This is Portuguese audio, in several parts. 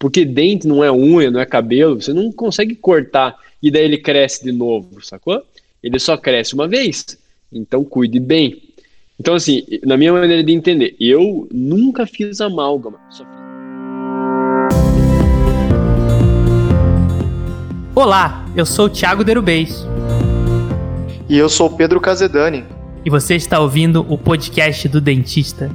Porque dente não é unha, não é cabelo, você não consegue cortar e daí ele cresce de novo, sacou? Ele só cresce uma vez. Então cuide bem. Então, assim, na minha maneira de entender, eu nunca fiz amálgama. Só fiz... Olá, eu sou o Thiago Derubês. E eu sou o Pedro Casedani. E você está ouvindo o podcast do dentista.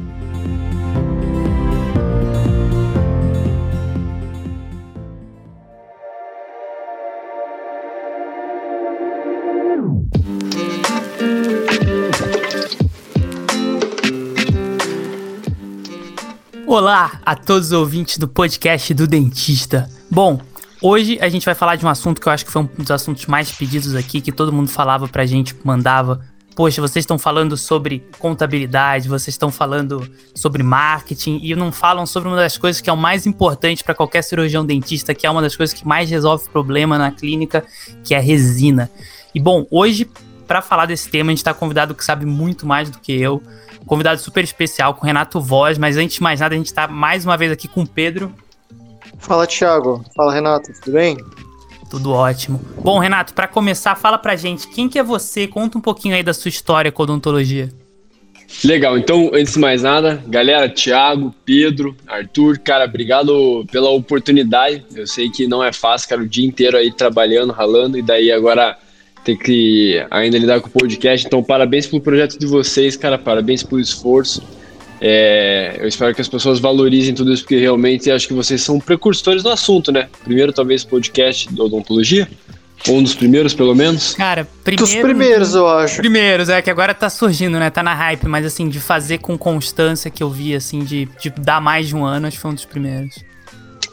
Olá a todos os ouvintes do podcast do Dentista. Bom, hoje a gente vai falar de um assunto que eu acho que foi um dos assuntos mais pedidos aqui, que todo mundo falava pra gente, mandava. Poxa, vocês estão falando sobre contabilidade, vocês estão falando sobre marketing e não falam sobre uma das coisas que é o mais importante para qualquer cirurgião dentista, que é uma das coisas que mais resolve problema na clínica, que é resina. E bom, hoje para falar desse tema, a gente está convidado que sabe muito mais do que eu, convidado super especial com Renato Voz, mas antes de mais nada, a gente está mais uma vez aqui com o Pedro. Fala, Thiago. Fala, Renato. Tudo bem? Tudo ótimo. Bom, Renato, para começar, fala pra gente, quem que é você? Conta um pouquinho aí da sua história com odontologia. Legal, então, antes de mais nada, galera, Thiago, Pedro, Arthur, cara, obrigado pela oportunidade. Eu sei que não é fácil, cara, o dia inteiro aí trabalhando, ralando, e daí agora ter que ainda lidar com o podcast. Então, parabéns pelo projeto de vocês, cara. Parabéns pelo esforço. É, eu espero que as pessoas valorizem tudo isso, porque realmente acho que vocês são precursores do assunto, né? Primeiro, talvez, podcast da odontologia. Um dos primeiros, pelo menos. Cara, primeiro, Dos primeiros, eu acho. Primeiros, é que agora tá surgindo, né? Tá na hype, mas assim, de fazer com constância que eu vi, assim, de, de dar mais de um ano, acho que foi um dos primeiros.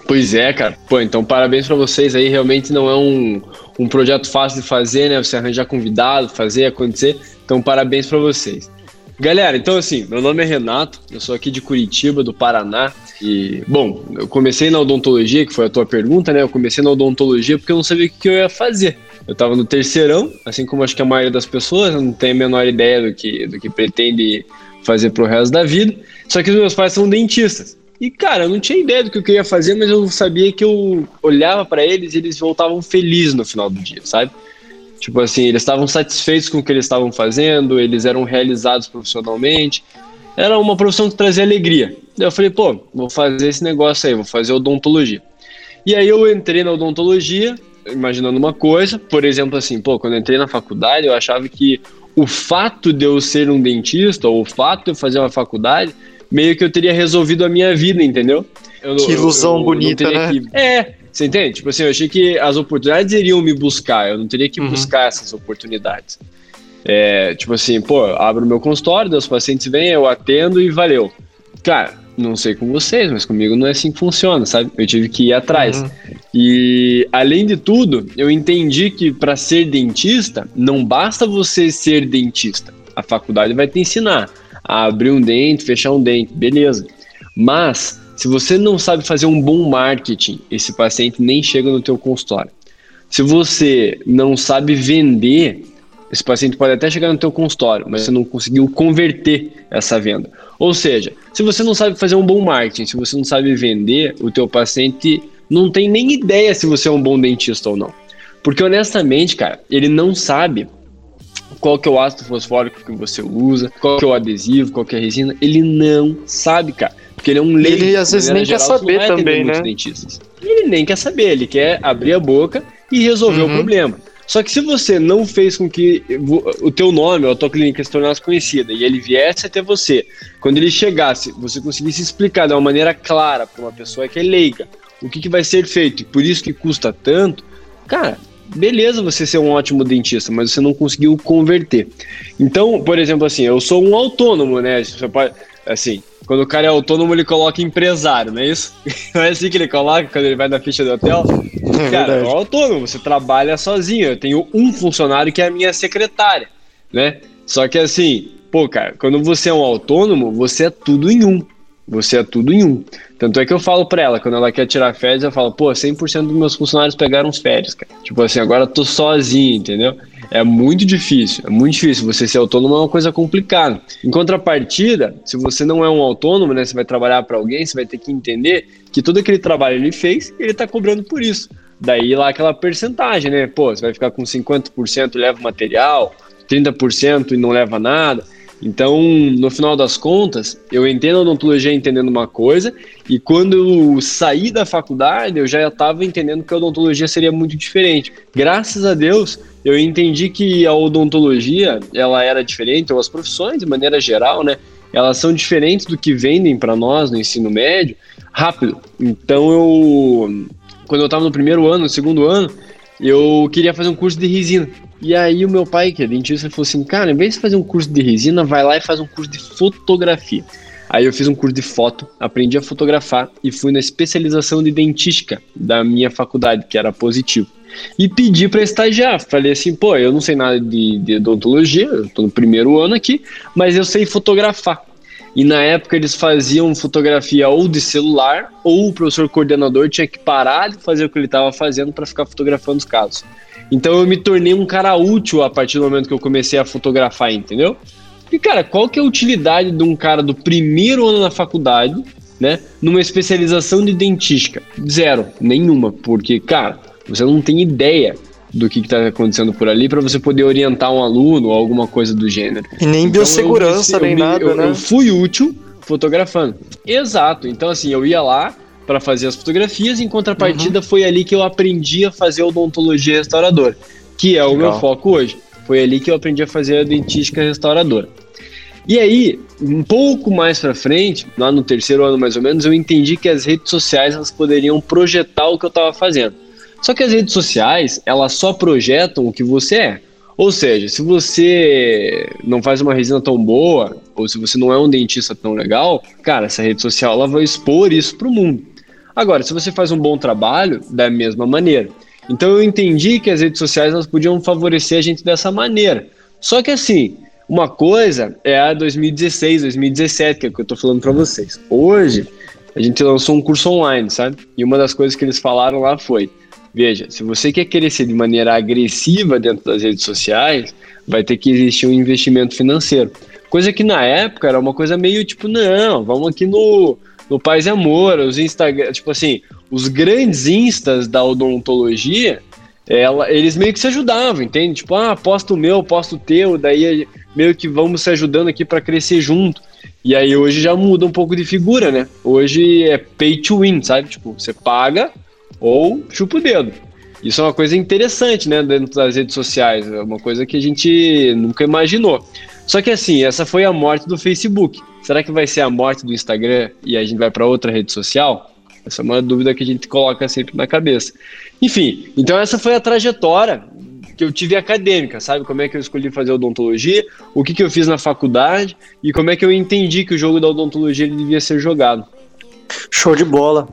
Pois é, cara. Pô, então parabéns para vocês aí. Realmente não é um, um projeto fácil de fazer, né? Você arranjar convidado, fazer acontecer. Então parabéns para vocês. Galera, então assim, meu nome é Renato, eu sou aqui de Curitiba, do Paraná. E, bom, eu comecei na odontologia, que foi a tua pergunta, né? Eu comecei na odontologia porque eu não sabia o que eu ia fazer. Eu tava no terceirão, assim como acho que a maioria das pessoas, não tem a menor ideia do que, do que pretende fazer pro resto da vida. Só que os meus pais são dentistas. E, cara, eu não tinha ideia do que eu ia fazer, mas eu sabia que eu olhava para eles e eles voltavam felizes no final do dia, sabe? Tipo assim, eles estavam satisfeitos com o que eles estavam fazendo, eles eram realizados profissionalmente. Era uma profissão que trazia alegria. Eu falei, pô, vou fazer esse negócio aí, vou fazer odontologia. E aí eu entrei na odontologia, imaginando uma coisa, por exemplo, assim, pô, quando eu entrei na faculdade, eu achava que o fato de eu ser um dentista, ou o fato de eu fazer uma faculdade, meio que eu teria resolvido a minha vida, entendeu? Eu, que ilusão eu, eu bonita, né? Que... É, você entende? Tipo assim, eu achei que as oportunidades iriam me buscar, eu não teria que uhum. buscar essas oportunidades. É, tipo assim, pô, abro meu consultório, os pacientes vêm, eu atendo e valeu. Cara, não sei com vocês, mas comigo não é assim que funciona, sabe? Eu tive que ir atrás. Uhum. E além de tudo, eu entendi que para ser dentista, não basta você ser dentista. A faculdade vai te ensinar a abrir um dente, fechar um dente, beleza. Mas se você não sabe fazer um bom marketing, esse paciente nem chega no teu consultório. Se você não sabe vender, esse paciente pode até chegar no teu consultório, mas você não conseguiu converter essa venda. Ou seja, se você não sabe fazer um bom marketing, se você não sabe vender, o teu paciente não tem nem ideia se você é um bom dentista ou não. Porque honestamente, cara, ele não sabe qual que é o ácido fosfórico que você usa, qual que é o adesivo, qual que é a resina, ele não sabe, cara. Porque ele é um leigo. Ele às vezes nem geral, quer saber também, né? Dentistas. Ele nem quer saber, ele quer abrir a boca e resolver uhum. o problema. Só que se você não fez com que o teu nome ou a tua clínica se tornasse conhecida e ele viesse até você, quando ele chegasse, você conseguisse explicar de uma maneira clara para uma pessoa que é leiga o que, que vai ser feito e por isso que custa tanto, cara, beleza você ser um ótimo dentista, mas você não conseguiu converter. Então, por exemplo, assim, eu sou um autônomo, né? Você pode, assim, quando o cara é autônomo, ele coloca empresário, não é isso? Não é assim que ele coloca quando ele vai na ficha do hotel? É cara, é um autônomo, você trabalha sozinho. Eu tenho um funcionário que é a minha secretária, né? Só que assim, pô, cara, quando você é um autônomo, você é tudo em um. Você é tudo em um. Tanto é que eu falo pra ela, quando ela quer tirar férias, eu falo, pô, 100% dos meus funcionários pegaram férias, cara. Tipo assim, agora eu tô sozinho, entendeu? É muito difícil, é muito difícil. Você ser autônomo é uma coisa complicada. Em contrapartida, se você não é um autônomo, né, você vai trabalhar para alguém, você vai ter que entender que todo aquele trabalho ele fez, ele está cobrando por isso. Daí lá aquela percentagem, né? Pô, você vai ficar com 50% e leva material, 30% e não leva nada. Então, no final das contas, eu entendo a odontologia entendendo uma coisa, e quando eu saí da faculdade, eu já estava entendendo que a odontologia seria muito diferente. Graças a Deus, eu entendi que a odontologia, ela era diferente, ou as profissões de maneira geral, né? Elas são diferentes do que vendem para nós no ensino médio, rápido. Então, eu quando eu estava no primeiro ano, no segundo ano, eu queria fazer um curso de resina. E aí o meu pai, que é dentista, falou assim, cara, em vez de fazer um curso de resina, vai lá e faz um curso de fotografia. Aí eu fiz um curso de foto, aprendi a fotografar e fui na especialização de dentística da minha faculdade, que era positivo. E pedi para estagiar. Falei assim, pô, eu não sei nada de, de odontologia, eu tô no primeiro ano aqui, mas eu sei fotografar. E na época eles faziam fotografia ou de celular, ou o professor coordenador tinha que parar de fazer o que ele estava fazendo para ficar fotografando os casos. Então eu me tornei um cara útil a partir do momento que eu comecei a fotografar, entendeu? E cara, qual que é a utilidade de um cara do primeiro ano na faculdade, né, numa especialização de dentística? Zero, nenhuma, porque cara, você não tem ideia do que está acontecendo por ali para você poder orientar um aluno ou alguma coisa do gênero. E nem então, biossegurança, eu, nem eu, nada, eu, né? Eu fui útil fotografando. Exato. Então, assim, eu ia lá para fazer as fotografias, em contrapartida, uhum. foi ali que eu aprendi a fazer odontologia restauradora, que é o Legal. meu foco hoje. Foi ali que eu aprendi a fazer a dentística restauradora. E aí, um pouco mais para frente, lá no terceiro ano mais ou menos, eu entendi que as redes sociais elas poderiam projetar o que eu estava fazendo. Só que as redes sociais, elas só projetam o que você é. Ou seja, se você não faz uma resina tão boa, ou se você não é um dentista tão legal, cara, essa rede social ela vai expor isso para o mundo. Agora, se você faz um bom trabalho, da mesma maneira. Então eu entendi que as redes sociais elas podiam favorecer a gente dessa maneira. Só que assim, uma coisa é a 2016, 2017, que é o que eu estou falando para vocês. Hoje, a gente lançou um curso online, sabe? E uma das coisas que eles falaram lá foi: Veja, se você quer crescer de maneira agressiva dentro das redes sociais, vai ter que existir um investimento financeiro. Coisa que na época era uma coisa meio tipo, não, vamos aqui no, no Paz e Amor, os Instagram, tipo assim, os grandes instas da odontologia, ela, eles meio que se ajudavam, entende? Tipo, ah, posta o meu, posta o teu, daí meio que vamos se ajudando aqui para crescer junto. E aí hoje já muda um pouco de figura, né? Hoje é pay to win, sabe? Tipo, você paga ou chupa o dedo. Isso é uma coisa interessante, né, dentro das redes sociais, é uma coisa que a gente nunca imaginou. Só que assim, essa foi a morte do Facebook. Será que vai ser a morte do Instagram e a gente vai para outra rede social? Essa é uma dúvida que a gente coloca sempre na cabeça. Enfim, então essa foi a trajetória que eu tive acadêmica, sabe? Como é que eu escolhi fazer odontologia, o que, que eu fiz na faculdade e como é que eu entendi que o jogo da odontologia devia ser jogado. Show de bola.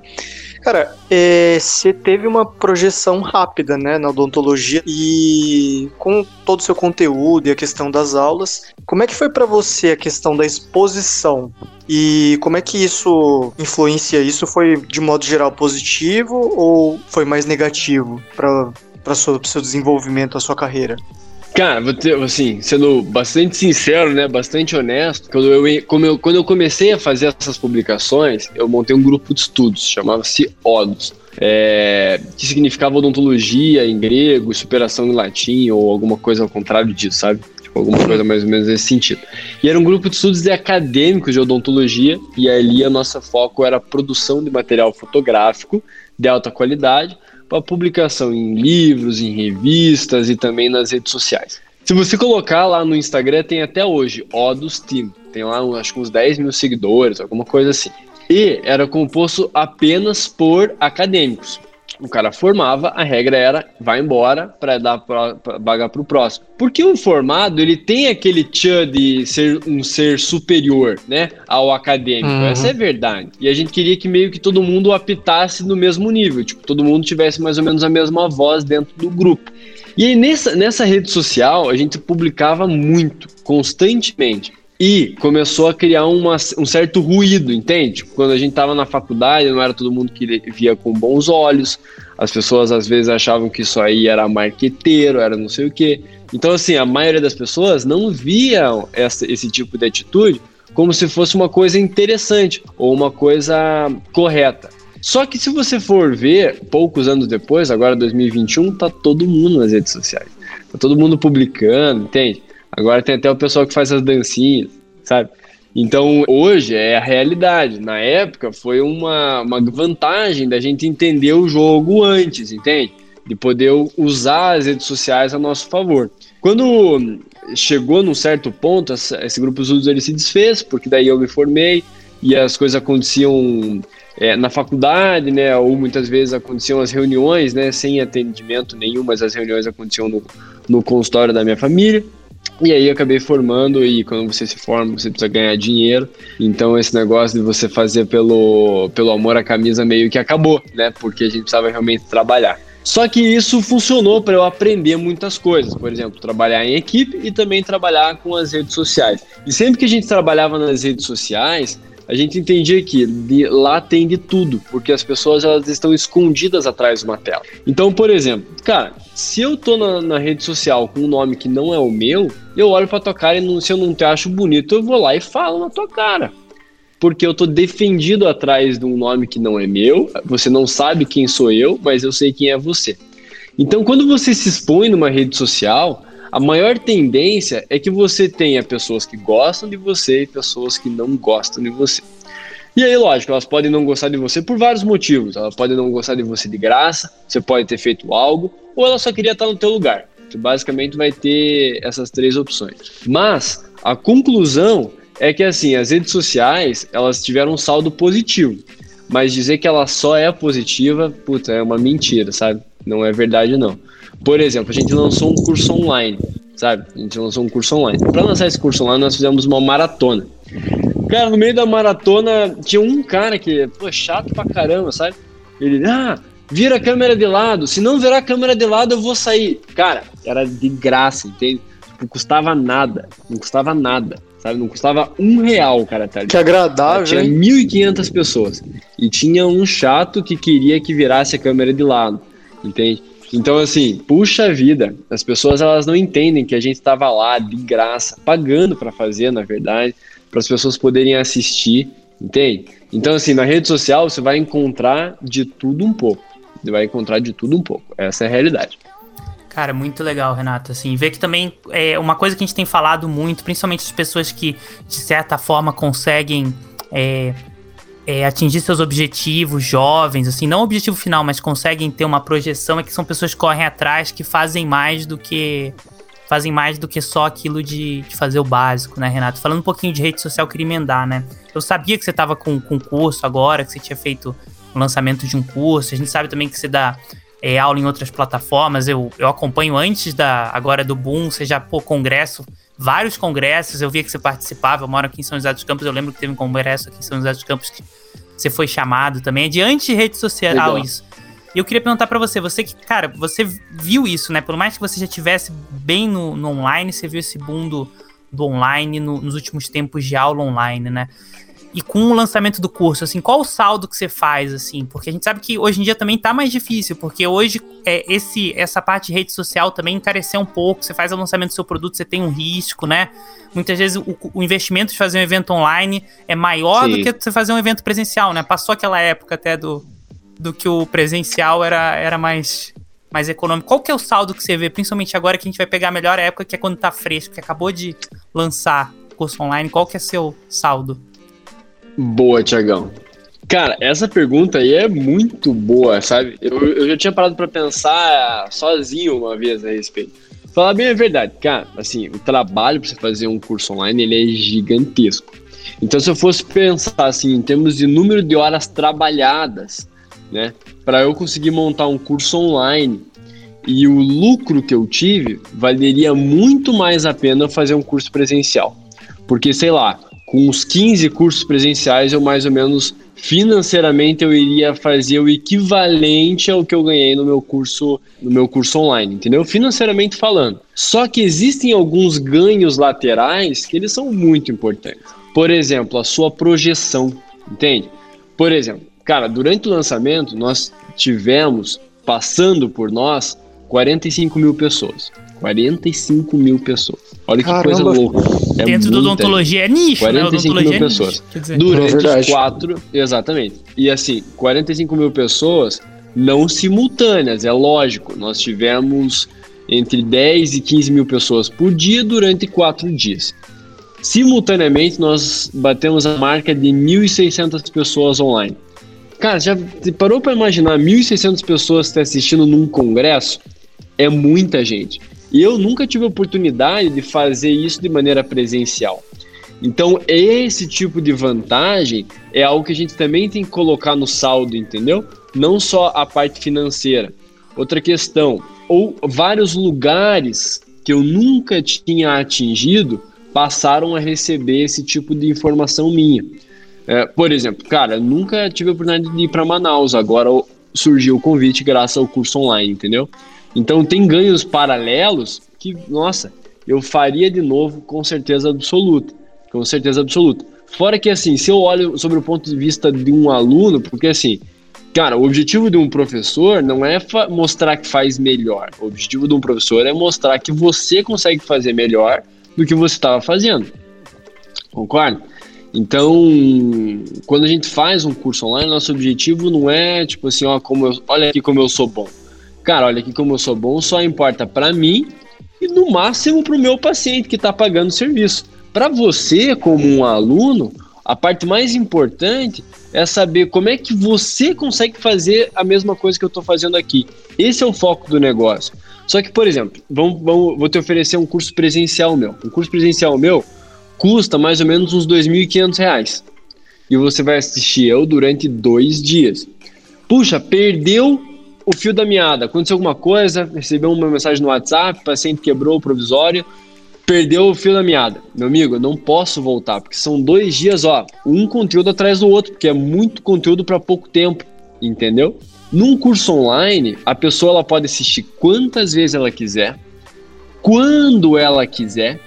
Cara, é, você teve uma projeção rápida, né, na odontologia e com todo o seu conteúdo e a questão das aulas, como é que foi para você a questão da exposição? E como é que isso influencia? Isso foi de modo geral positivo ou foi mais negativo para para o seu desenvolvimento, a sua carreira? Cara, vou ter, assim, sendo bastante sincero, né, bastante honesto, quando eu, como eu, quando eu comecei a fazer essas publicações, eu montei um grupo de estudos, chamava-se ODOS, é, que significava odontologia em grego, superação em latim ou alguma coisa ao contrário disso, sabe? Tipo, alguma coisa mais ou menos nesse sentido. E era um grupo de estudos de acadêmicos de odontologia, e ali a nossa foco era a produção de material fotográfico de alta qualidade, para publicação em livros, em revistas e também nas redes sociais. Se você colocar lá no Instagram, tem até hoje, Odus Team. Tem lá, acho que uns 10 mil seguidores, alguma coisa assim. E era composto apenas por acadêmicos o cara formava, a regra era vai embora para dar pra, pra vaga para o próximo. Porque o formado ele tem aquele tchan de ser um ser superior, né, ao acadêmico. Uhum. Essa é verdade. E a gente queria que meio que todo mundo apitasse no mesmo nível, tipo, todo mundo tivesse mais ou menos a mesma voz dentro do grupo. E aí nessa, nessa rede social a gente publicava muito, constantemente. E começou a criar uma, um certo ruído, entende? Quando a gente estava na faculdade, não era todo mundo que via com bons olhos. As pessoas às vezes achavam que isso aí era marqueteiro, era não sei o quê. Então, assim, a maioria das pessoas não via essa, esse tipo de atitude como se fosse uma coisa interessante ou uma coisa correta. Só que se você for ver, poucos anos depois, agora 2021, tá todo mundo nas redes sociais. Tá todo mundo publicando, entende? Agora tem até o pessoal que faz as dancinhas, sabe? Então, hoje é a realidade. Na época, foi uma, uma vantagem da gente entender o jogo antes, entende? De poder usar as redes sociais a nosso favor. Quando chegou num certo ponto, esse grupo Zudos ele se desfez, porque daí eu me formei e as coisas aconteciam é, na faculdade, né? Ou muitas vezes aconteciam as reuniões, né? Sem atendimento nenhum, mas as reuniões aconteciam no, no consultório da minha família. E aí acabei formando e quando você se forma, você precisa ganhar dinheiro. Então esse negócio de você fazer pelo, pelo amor à camisa meio que acabou, né? Porque a gente precisava realmente trabalhar. Só que isso funcionou para eu aprender muitas coisas, por exemplo, trabalhar em equipe e também trabalhar com as redes sociais. E sempre que a gente trabalhava nas redes sociais, a gente entendia que de, lá tem de tudo, porque as pessoas elas estão escondidas atrás de uma tela. Então, por exemplo, cara, se eu tô na, na rede social com um nome que não é o meu, eu olho pra tua cara e não, se eu não te acho bonito, eu vou lá e falo na tua cara. Porque eu tô defendido atrás de um nome que não é meu, você não sabe quem sou eu, mas eu sei quem é você. Então, quando você se expõe numa rede social, a maior tendência é que você tenha pessoas que gostam de você e pessoas que não gostam de você. E aí, lógico, elas podem não gostar de você por vários motivos. Elas podem não gostar de você de graça, você pode ter feito algo, ou ela só queria estar no teu lugar. Você basicamente vai ter essas três opções. Mas a conclusão é que assim, as redes sociais, elas tiveram um saldo positivo. Mas dizer que ela só é positiva, puta, é uma mentira, sabe? Não é verdade não. Por exemplo, a gente lançou um curso online, sabe? A gente lançou um curso online. Para lançar esse curso online, nós fizemos uma maratona. Cara, no meio da maratona, tinha um cara que, pô, chato pra caramba, sabe? Ele, ah, vira a câmera de lado. Se não virar a câmera de lado, eu vou sair. Cara, era de graça, entende? Não custava nada. Não custava nada. Sabe? Não custava um real, cara. Tá que agradável. Tinha 1.500 pessoas. E tinha um chato que queria que virasse a câmera de lado. Entende? Então, assim, puxa vida, as pessoas elas não entendem que a gente estava lá de graça, pagando para fazer, na verdade, para as pessoas poderem assistir, entende? Então, assim, na rede social você vai encontrar de tudo um pouco. Você vai encontrar de tudo um pouco. Essa é a realidade. Cara, muito legal, Renato. Assim, ver que também é uma coisa que a gente tem falado muito, principalmente as pessoas que, de certa forma, conseguem é, é, atingir seus objetivos jovens, assim, não o objetivo final, mas conseguem ter uma projeção, é que são pessoas que correm atrás, que fazem mais do que fazem mais do que só aquilo de, de fazer o básico, né, Renato? Falando um pouquinho de rede social, eu queria emendar, né? Eu sabia que você estava com, com curso agora, que você tinha feito o lançamento de um curso, a gente sabe também que você dá é, aula em outras plataformas, eu, eu acompanho antes da agora do Boom, você já, pô, congresso vários congressos, eu via que você participava, eu moro aqui em São José dos Campos, eu lembro que teve um congresso aqui em São José dos Campos que você foi chamado também, é de anti-rede social Legal. isso. E eu queria perguntar para você, você que, cara, você viu isso, né? Pelo mais que você já tivesse bem no, no online, você viu esse boom do, do online no, nos últimos tempos de aula online, né? E com o lançamento do curso, assim, qual o saldo que você faz, assim? Porque a gente sabe que hoje em dia também tá mais difícil, porque hoje é, esse, essa parte de rede social também encareceu um pouco. Você faz o lançamento do seu produto, você tem um risco, né? Muitas vezes o, o investimento de fazer um evento online é maior Sim. do que você fazer um evento presencial, né? Passou aquela época até do, do que o presencial era, era mais, mais econômico. Qual que é o saldo que você vê, principalmente agora que a gente vai pegar a melhor época, que é quando tá fresco, que acabou de lançar o curso online, qual que é seu saldo? Boa, Tiagão. Cara, essa pergunta aí é muito boa, sabe? Eu, eu já tinha parado para pensar sozinho uma vez a respeito. Falar bem a verdade, cara, assim, o trabalho para você fazer um curso online, ele é gigantesco. Então, se eu fosse pensar assim, em termos de número de horas trabalhadas, né, para eu conseguir montar um curso online e o lucro que eu tive, valeria muito mais a pena fazer um curso presencial. Porque, sei lá, com uns 15 cursos presenciais, eu mais ou menos financeiramente eu iria fazer o equivalente ao que eu ganhei no meu curso, no meu curso online, entendeu? Financeiramente falando. Só que existem alguns ganhos laterais que eles são muito importantes. Por exemplo, a sua projeção, entende? Por exemplo, cara, durante o lançamento nós tivemos passando por nós 45 mil pessoas. 45 mil pessoas. Olha que Caramba. coisa louca. É Dentro da odontologia é nicho, 45 né? mil é pessoas. Nicho, Durante é quatro. Exatamente. E assim, 45 mil pessoas não simultâneas, é lógico. Nós tivemos entre 10 e 15 mil pessoas por dia durante quatro dias. Simultaneamente, nós batemos a marca de 1.600 pessoas online. Cara, já parou para imaginar 1.600 pessoas te assistindo num congresso? É muita gente. E eu nunca tive oportunidade de fazer isso de maneira presencial. Então, esse tipo de vantagem é algo que a gente também tem que colocar no saldo, entendeu? Não só a parte financeira. Outra questão, ou vários lugares que eu nunca tinha atingido passaram a receber esse tipo de informação minha. É, por exemplo, cara, nunca tive a oportunidade de ir para Manaus, agora surgiu o convite graças ao curso online, entendeu? Então tem ganhos paralelos que, nossa, eu faria de novo com certeza absoluta. Com certeza absoluta. Fora que, assim, se eu olho sobre o ponto de vista de um aluno, porque assim, cara, o objetivo de um professor não é mostrar que faz melhor. O objetivo de um professor é mostrar que você consegue fazer melhor do que você estava fazendo. Concorda? Então, quando a gente faz um curso online, nosso objetivo não é tipo assim, ó, como eu, olha aqui como eu sou bom cara, olha aqui como eu sou bom, só importa para mim e no máximo para o meu paciente que está pagando o serviço. Para você, como um aluno, a parte mais importante é saber como é que você consegue fazer a mesma coisa que eu estou fazendo aqui. Esse é o foco do negócio. Só que, por exemplo, vamos, vamos, vou te oferecer um curso presencial meu. Um curso presencial meu custa mais ou menos uns R$ 2.500. E você vai assistir eu durante dois dias. Puxa, perdeu o fio da meada. Aconteceu alguma coisa, recebeu uma mensagem no WhatsApp, paciente quebrou o provisório, perdeu o fio da meada. Meu amigo, eu não posso voltar, porque são dois dias, ó, um conteúdo atrás do outro, porque é muito conteúdo para pouco tempo, entendeu? Num curso online, a pessoa ela pode assistir quantas vezes ela quiser, quando ela quiser,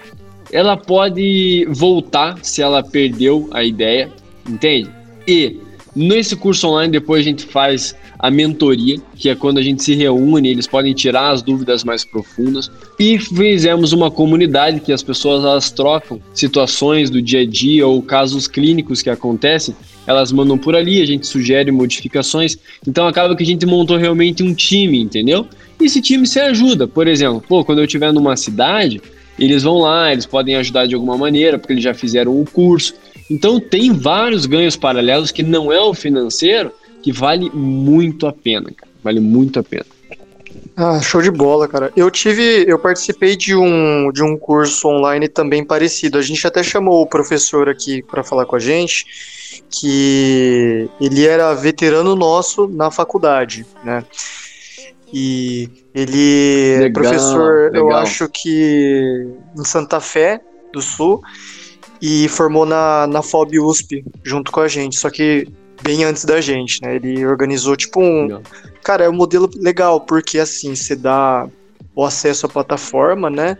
ela pode voltar se ela perdeu a ideia, entende? E nesse curso online depois a gente faz a mentoria, que é quando a gente se reúne, eles podem tirar as dúvidas mais profundas. E fizemos uma comunidade que as pessoas elas trocam situações do dia a dia ou casos clínicos que acontecem, elas mandam por ali, a gente sugere modificações. Então acaba que a gente montou realmente um time, entendeu? E esse time se ajuda. Por exemplo, pô, quando eu estiver numa cidade, eles vão lá, eles podem ajudar de alguma maneira, porque eles já fizeram o curso. Então tem vários ganhos paralelos que não é o financeiro, que vale muito a pena, cara. Vale muito a pena. Ah, show de bola, cara. Eu tive, eu participei de um, de um curso online também parecido. A gente até chamou o professor aqui para falar com a gente, que ele era veterano nosso na faculdade, né? E ele legal, é professor, legal. eu acho que em Santa Fé do Sul, e formou na, na FOB USP junto com a gente. Só que bem antes da gente, né? Ele organizou tipo um. Legal. Cara, é um modelo legal, porque assim, você dá o acesso à plataforma, né?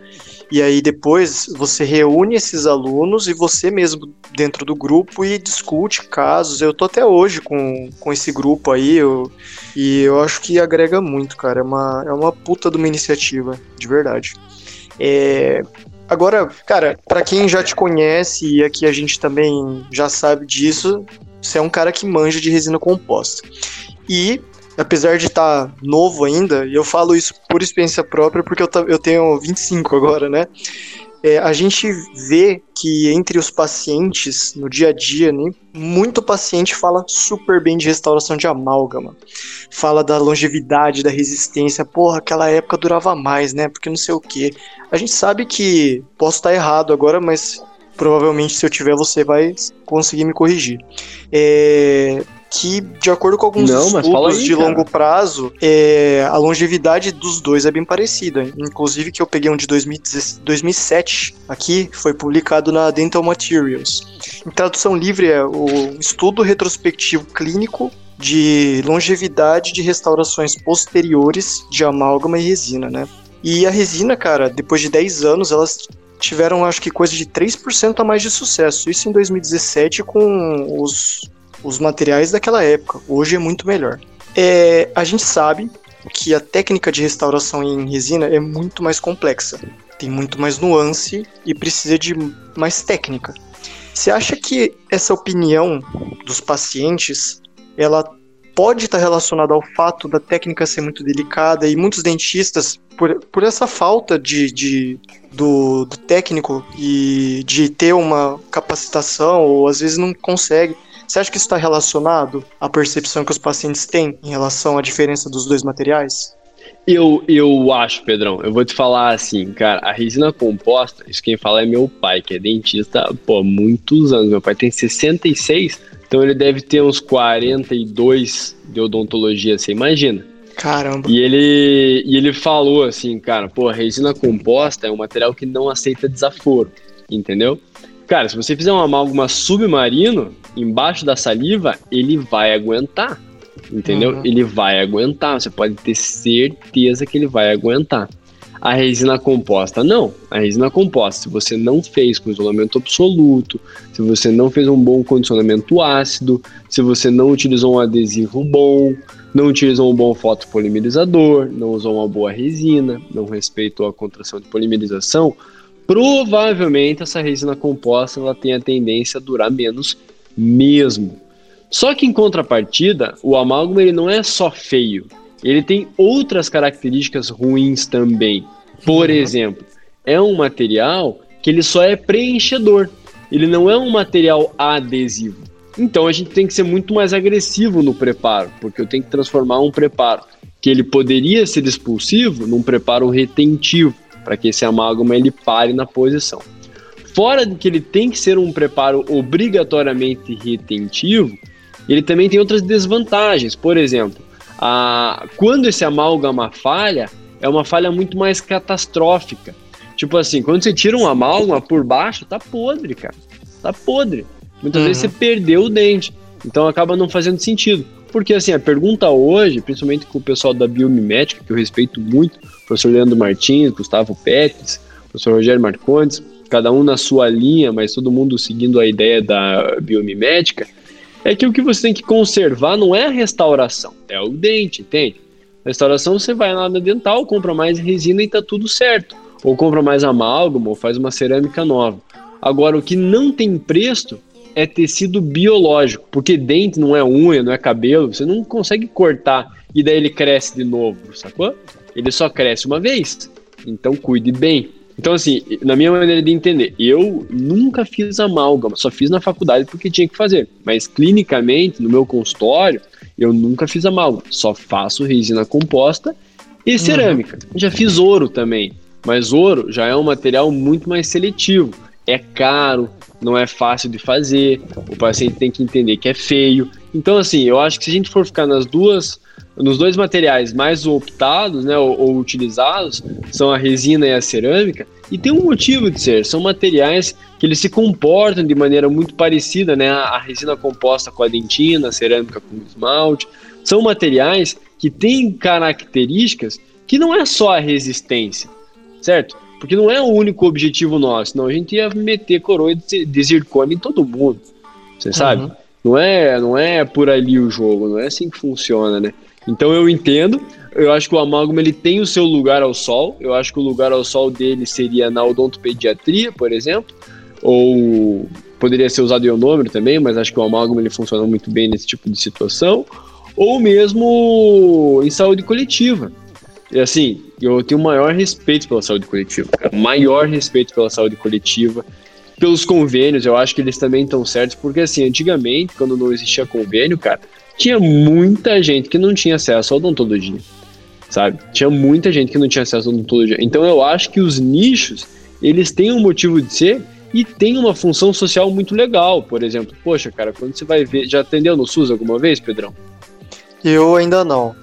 E aí depois você reúne esses alunos e você mesmo dentro do grupo e discute casos. Eu tô até hoje com, com esse grupo aí eu, e eu acho que agrega muito, cara. É uma, é uma puta de uma iniciativa, de verdade. É, agora, cara, para quem já te conhece e aqui a gente também já sabe disso, você é um cara que manja de resina composta. E, apesar de estar tá novo ainda, e eu falo isso por experiência própria, porque eu, eu tenho 25 agora, né? É, a gente vê que entre os pacientes, no dia a dia, né, muito paciente fala super bem de restauração de amálgama. Fala da longevidade, da resistência. Porra, aquela época durava mais, né? Porque não sei o quê. A gente sabe que, posso estar errado agora, mas provavelmente se eu tiver você vai conseguir me corrigir. É, que, de acordo com alguns Não, estudos aí, de cara. longo prazo, é, a longevidade dos dois é bem parecida. Inclusive que eu peguei um de 2010 2007 aqui, foi publicado na Dental Materials. Em tradução livre é o estudo retrospectivo clínico de longevidade de restaurações posteriores de amálgama e resina, né? E a resina, cara, depois de 10 anos, elas tiveram, acho que, coisa de 3% a mais de sucesso. Isso em 2017 com os, os materiais daquela época. Hoje é muito melhor. É, a gente sabe que a técnica de restauração em resina é muito mais complexa. Tem muito mais nuance e precisa de mais técnica. Você acha que essa opinião dos pacientes, ela pode estar relacionada ao fato da técnica ser muito delicada e muitos dentistas, por, por essa falta de, de do, do técnico e de ter uma capacitação, ou às vezes não consegue. Você acha que isso está relacionado à percepção que os pacientes têm em relação à diferença dos dois materiais? Eu, eu acho, Pedrão, eu vou te falar assim, cara, a resina composta, isso quem fala é meu pai, que é dentista, pô, há muitos anos. Meu pai tem 66, então ele deve ter uns 42 de odontologia, você imagina. Caramba. E ele, e ele falou assim, cara, pô, a resina composta é um material que não aceita desaforo, entendeu? Cara, se você fizer um amálgama submarino embaixo da saliva, ele vai aguentar, entendeu? Uhum. Ele vai aguentar, você pode ter certeza que ele vai aguentar. A resina composta, não. A resina composta, se você não fez com isolamento absoluto, se você não fez um bom condicionamento ácido, se você não utilizou um adesivo bom, não utilizou um bom fotopolimerizador, não usou uma boa resina, não respeitou a contração de polimerização, provavelmente essa resina composta ela tem a tendência a durar menos mesmo. Só que em contrapartida, o amálgama ele não é só feio, ele tem outras características ruins também. Por Uhum. exemplo, é um material que ele só é preenchedor. Ele não é um material adesivo. Então a gente tem que ser muito mais agressivo no preparo, porque eu tenho que transformar um preparo que ele poderia ser expulsivo num preparo retentivo, para que esse amálgama ele pare na posição. Fora de que ele tem que ser um preparo obrigatoriamente retentivo, ele também tem outras desvantagens. Por exemplo, a, quando esse amálgama falha, é uma falha muito mais catastrófica. Tipo assim, quando você tira um amálgama por baixo, tá podre, cara. Tá podre. Muitas Uhum. vezes você perdeu o dente. Então acaba não fazendo sentido. Porque assim, a pergunta hoje, principalmente com o pessoal da biomimética, que eu respeito muito, o professor Leandro Martins, Gustavo Pérez, o professor Rogério Marcondes, cada um na sua linha, mas todo mundo seguindo a ideia da biomimética, é que o que você tem que conservar não é a restauração, é o dente, entende? Restauração você vai lá na dental, compra mais resina e tá tudo certo. Ou compra mais amálgama, ou faz uma cerâmica nova. Agora, o que não tem preço é tecido biológico, porque dente não é unha, não é cabelo, você não consegue cortar e daí ele cresce de novo, sacou? Ele só cresce uma vez. Então cuide bem. Então, assim, na minha maneira de entender, eu nunca fiz amálgama, só fiz na faculdade porque tinha que fazer. Mas clinicamente, no meu consultório, eu nunca fiz amálgama, só faço resina composta e cerâmica. Já fiz ouro também, mas ouro já é um material muito mais seletivo. É caro, não é fácil de fazer, o paciente tem que entender que é feio. Então, assim, eu acho que se a gente for ficar nas duas, nos dois materiais mais optados, né, ou, ou utilizados, são a resina e a cerâmica, e tem um motivo de ser, são materiais que eles se comportam de maneira muito parecida, né, a resina composta com a dentina, a cerâmica com esmalte, são materiais que têm características que não é só a resistência, certo? Porque não é o único objetivo nosso, senão a gente ia meter coroa de de zircônia em todo mundo, você sabe? Uhum. Não é, não é por ali o jogo, não é assim que funciona, né? Então eu entendo, eu acho que o amálgama ele tem o seu lugar ao sol, eu acho que o lugar ao sol dele seria na odontopediatria, por exemplo, ou poderia ser usado ionômero também, mas acho que o amálgama ele funciona muito bem nesse tipo de situação, ou mesmo em saúde coletiva. E assim, eu tenho maior respeito pela saúde coletiva, maior respeito pela saúde coletiva, pelos convênios, eu acho que eles também estão certos, porque assim, antigamente, quando não existia convênio, cara, tinha muita gente que não tinha acesso à odontologia, sabe? Tinha muita gente que não tinha acesso à odontologia. Então eu acho que os nichos, eles têm um motivo de ser e tem uma função social muito legal. Por exemplo, poxa, cara, quando você vai ver. Já atendeu no SUS alguma vez, Pedrão? Eu ainda não.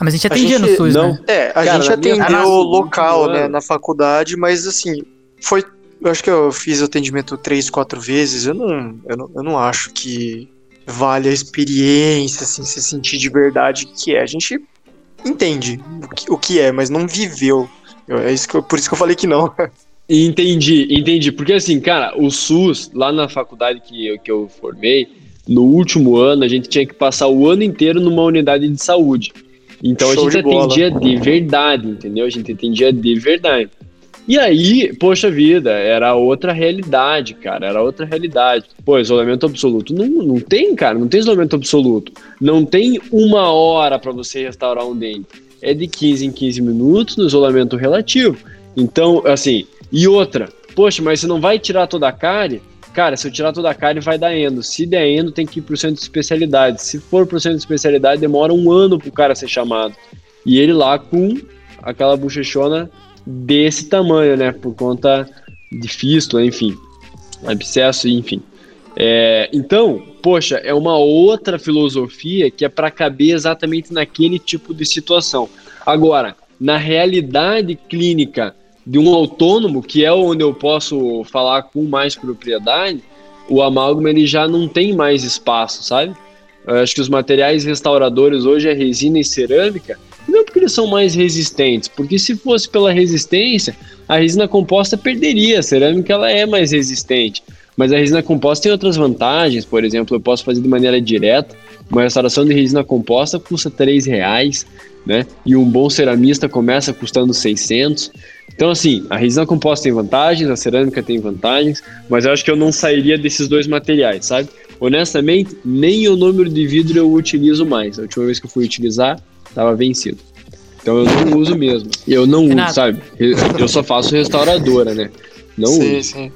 Ah, mas a gente atendia a gente, no SUS, não. né? É, a cara, gente atendeu local, né, na faculdade, mas assim, foi. Eu acho que eu fiz atendimento três, quatro vezes. Eu não, eu não, eu não acho que vale a experiência, assim, se sentir de verdade que é. A gente entende o que, o que é, mas não viveu. Eu, é isso que eu, por isso que eu falei que não. Entendi, entendi. Porque assim, cara, o SUS, lá na faculdade que eu, que eu formei, no último ano, a gente tinha que passar o ano inteiro numa unidade de saúde. Então Show a gente atendia de verdade, entendeu? A gente atendia de verdade. E aí, poxa vida, era outra realidade, cara, era outra realidade. Pô, isolamento absoluto. Não, não tem, cara, não tem isolamento absoluto. Não tem uma hora para você restaurar um dente. É de 15 em 15 minutos no isolamento relativo. Então, assim, e outra, poxa, mas você não vai tirar toda a cárie? Cara, se eu tirar toda a cárie, vai dar endo. Se der endo, tem que ir pro centro de especialidade. Se for pro centro de especialidade, demora um ano pro cara ser chamado. E ele lá com aquela bochechona desse tamanho, né? Por conta de fístula, enfim. Abscesso, enfim. É, então, poxa, é uma outra filosofia que é para caber exatamente naquele tipo de situação. Agora, na realidade clínica de um autônomo, que é onde eu posso falar com mais propriedade, o amálgama ele já não tem mais espaço, sabe? Eu acho que os materiais restauradores hoje é resina e cerâmica, não porque eles são mais resistentes, porque se fosse pela resistência, a resina composta perderia, a cerâmica ela é mais resistente. Mas a resina composta tem outras vantagens, por exemplo, eu posso fazer de maneira direta, uma restauração de resina composta custa 3 reais, né? E um bom ceramista começa custando 600. Então, assim, a resina composta tem vantagens, a cerâmica tem vantagens, mas eu acho que eu não sairia desses dois materiais, sabe? Honestamente, nem o número de vidro eu utilizo mais. A última vez que eu fui utilizar, estava vencido. Então eu não uso mesmo. Eu não Renato. uso, sabe? Eu só faço restauradora, né? Não sim, uso. Sim.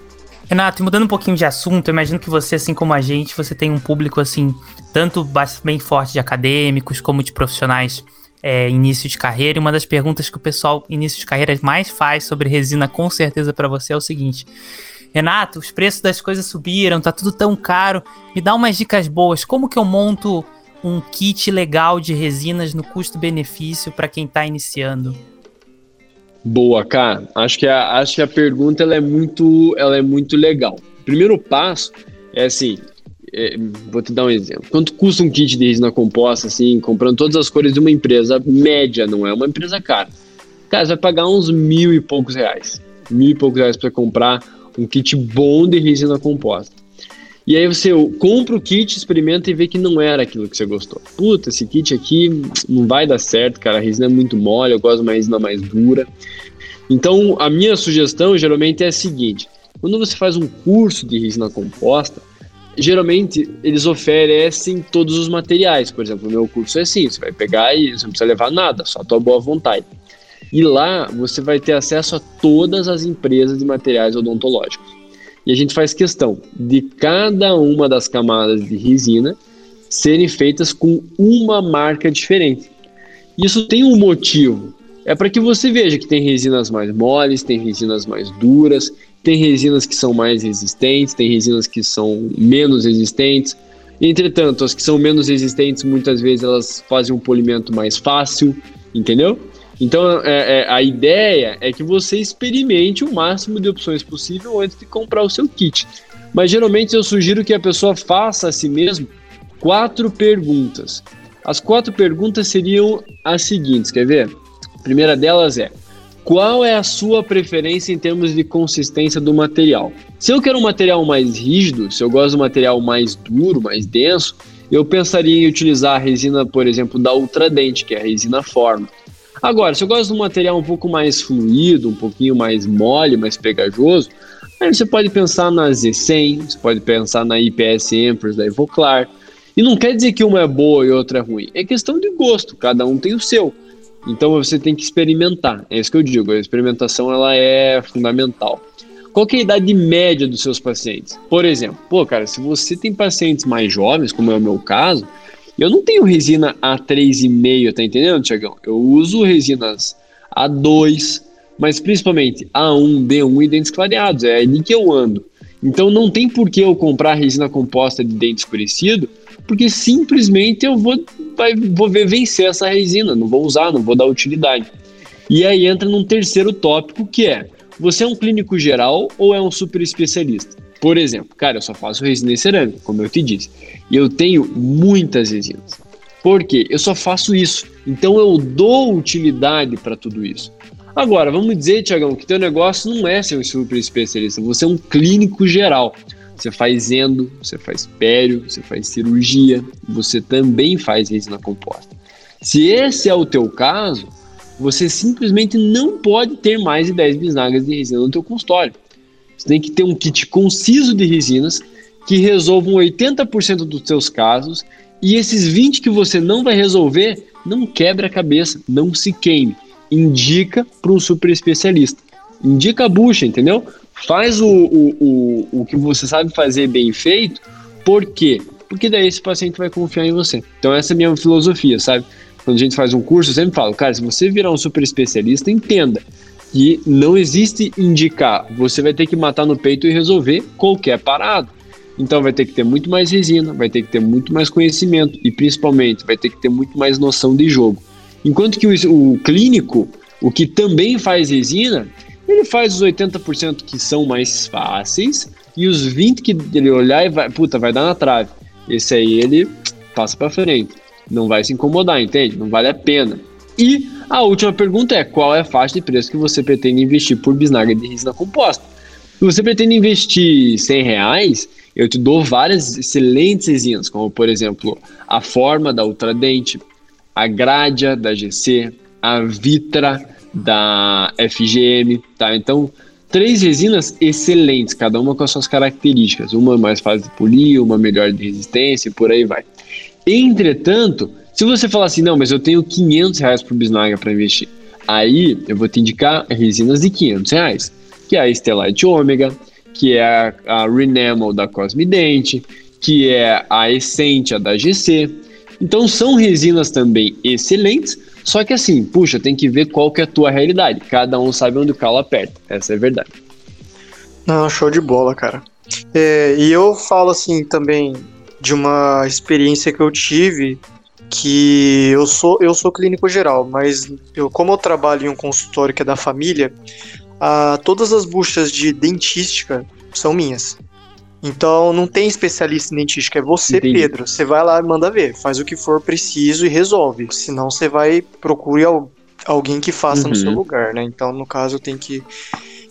Renato, mudando um pouquinho de assunto, eu imagino que você, assim como a gente, você tem um público, assim, tanto bem forte de acadêmicos como de profissionais é, início de carreira. E uma das perguntas que o pessoal início de carreira mais faz sobre resina, com certeza para você, é o seguinte: Renato, os preços das coisas subiram, tá tudo tão caro. Me dá umas dicas boas. Como que eu monto um kit legal de resinas no custo-benefício para quem está iniciando? Boa, cara. Acho que a, acho que a pergunta ela é muito, ela é muito legal. Primeiro passo é assim, é, vou te dar um exemplo. Quanto custa um kit de resina composta, assim, comprando todas as cores de uma empresa média, não é uma empresa cara? Cara, você vai pagar uns mil e poucos reais. Mil e poucos reais para comprar um kit bom de resina composta. E aí você compra o kit, experimenta e vê que não era aquilo que você gostou. Puta, esse kit aqui não vai dar certo, cara. A resina é muito mole, eu gosto de uma resina mais dura. Então, a minha sugestão geralmente é a seguinte: quando você faz um curso de resina composta, geralmente eles oferecem todos os materiais. Por exemplo, o meu curso é assim: você vai pegar e você não precisa levar nada, só a tua boa vontade. E lá você vai ter acesso a todas as empresas de materiais odontológicos. E a gente faz questão de cada uma das camadas de resina serem feitas com uma marca diferente. Isso tem um motivo. É para que você veja que tem resinas mais moles, tem resinas mais duras, tem resinas que são mais resistentes, tem resinas que são menos resistentes. Entretanto, as que são menos resistentes, muitas vezes elas fazem um polimento mais fácil, entendeu? Então, é, é, a ideia é que você experimente o máximo de opções possível antes de comprar o seu kit. Mas geralmente eu sugiro que a pessoa faça a si mesmo quatro perguntas. As quatro perguntas seriam as seguintes, quer ver? A primeira delas é: qual é a sua preferência em termos de consistência do material? Se eu quero um material mais rígido, se eu gosto de um material mais duro, mais denso, eu pensaria em utilizar a resina, por exemplo, da Ultradente, que é a resina Forma. Agora, se eu gosto de um material um pouco mais fluido, um pouquinho mais mole, mais pegajoso, aí você pode pensar na Z100, você pode pensar na IPS Empress da Evoclar. E não quer dizer que uma é boa e outra é ruim, é questão de gosto, cada um tem o seu. Então você tem que experimentar. É isso que eu digo. A experimentação ela é fundamental. Qual é a idade média dos seus pacientes? Por exemplo, pô, cara, se você tem pacientes mais jovens, como é o meu caso, eu não tenho resina A3,5, tá entendendo, Tiagão? Eu uso resinas A2, mas principalmente A1, D1 e dentes clareados. É ali que eu ando. Então não tem por que eu comprar resina composta de dente escurecido, porque simplesmente eu vou, vai, vou ver vencer essa resina, não vou usar, não vou dar utilidade. E aí entra num terceiro tópico que é: você é um clínico geral ou é um super especialista? Por exemplo, cara, eu só faço resina em cerâmica, como eu te disse. E eu tenho muitas resinas. Por quê? Eu só faço isso. Então eu dou utilidade para tudo isso. Agora, vamos dizer, Tiagão, que teu negócio não é ser um super especialista, você é um clínico geral. Você faz endo, você faz pério, você faz cirurgia, você também faz resina composta. Se esse é o teu caso, você simplesmente não pode ter mais de 10 bisnagas de resina no teu consultório. Você tem que ter um kit conciso de resinas que resolvam 80% dos seus casos e esses 20 que você não vai resolver, não quebra a cabeça, não se queime. Indica para um super especialista. Indica a bucha, entendeu? Faz o, o, o, o que você sabe fazer bem feito. Por quê? Porque daí esse paciente vai confiar em você. Então essa é a minha filosofia, sabe? Quando a gente faz um curso, eu sempre falo, cara, se você virar um super especialista, entenda que não existe indicar. Você vai ter que matar no peito e resolver qualquer parado. Então vai ter que ter muito mais resina, vai ter que ter muito mais conhecimento e principalmente vai ter que ter muito mais noção de jogo. Enquanto que o, o clínico, o que também faz resina, ele faz os 80% que são mais fáceis e os 20 que ele olhar e vai, puta, vai dar na trave. Esse aí ele passa para frente. Não vai se incomodar, entende? Não vale a pena. E a última pergunta é: qual é a faixa de preço que você pretende investir por bisnaga de resina composta? Se você pretende investir 100 reais, eu te dou várias excelentes resinas, como por exemplo a forma da Ultradente, a Gradia da GC, a Vitra da FGM, tá? Então, três resinas excelentes, cada uma com as suas características. Uma mais fácil de polir, uma melhor de resistência e por aí vai. Entretanto, se você falar assim, não, mas eu tenho 500 reais por bisnaga para investir, aí eu vou te indicar resinas de 500 reais, que é a Stellite Ômega, que é a, Renamel da Cosmidente, que é a Essentia da GC. Então são resinas também excelentes, só que assim, puxa, tem que ver qual que é a tua realidade. Cada um sabe onde o calo aperta. Essa é a verdade. Não, show de bola, cara. É, e eu falo assim também de uma experiência que eu tive que eu sou eu sou clínico geral, mas eu como eu trabalho em um consultório que é da família, ah, todas as buchas de dentística são minhas. Então não tem especialista em dentística, é você, Entendi. Pedro. Você vai lá e manda ver, faz o que for preciso e resolve. Senão você vai procurar alguém que faça uhum. no seu lugar, né? Então, no caso, tem que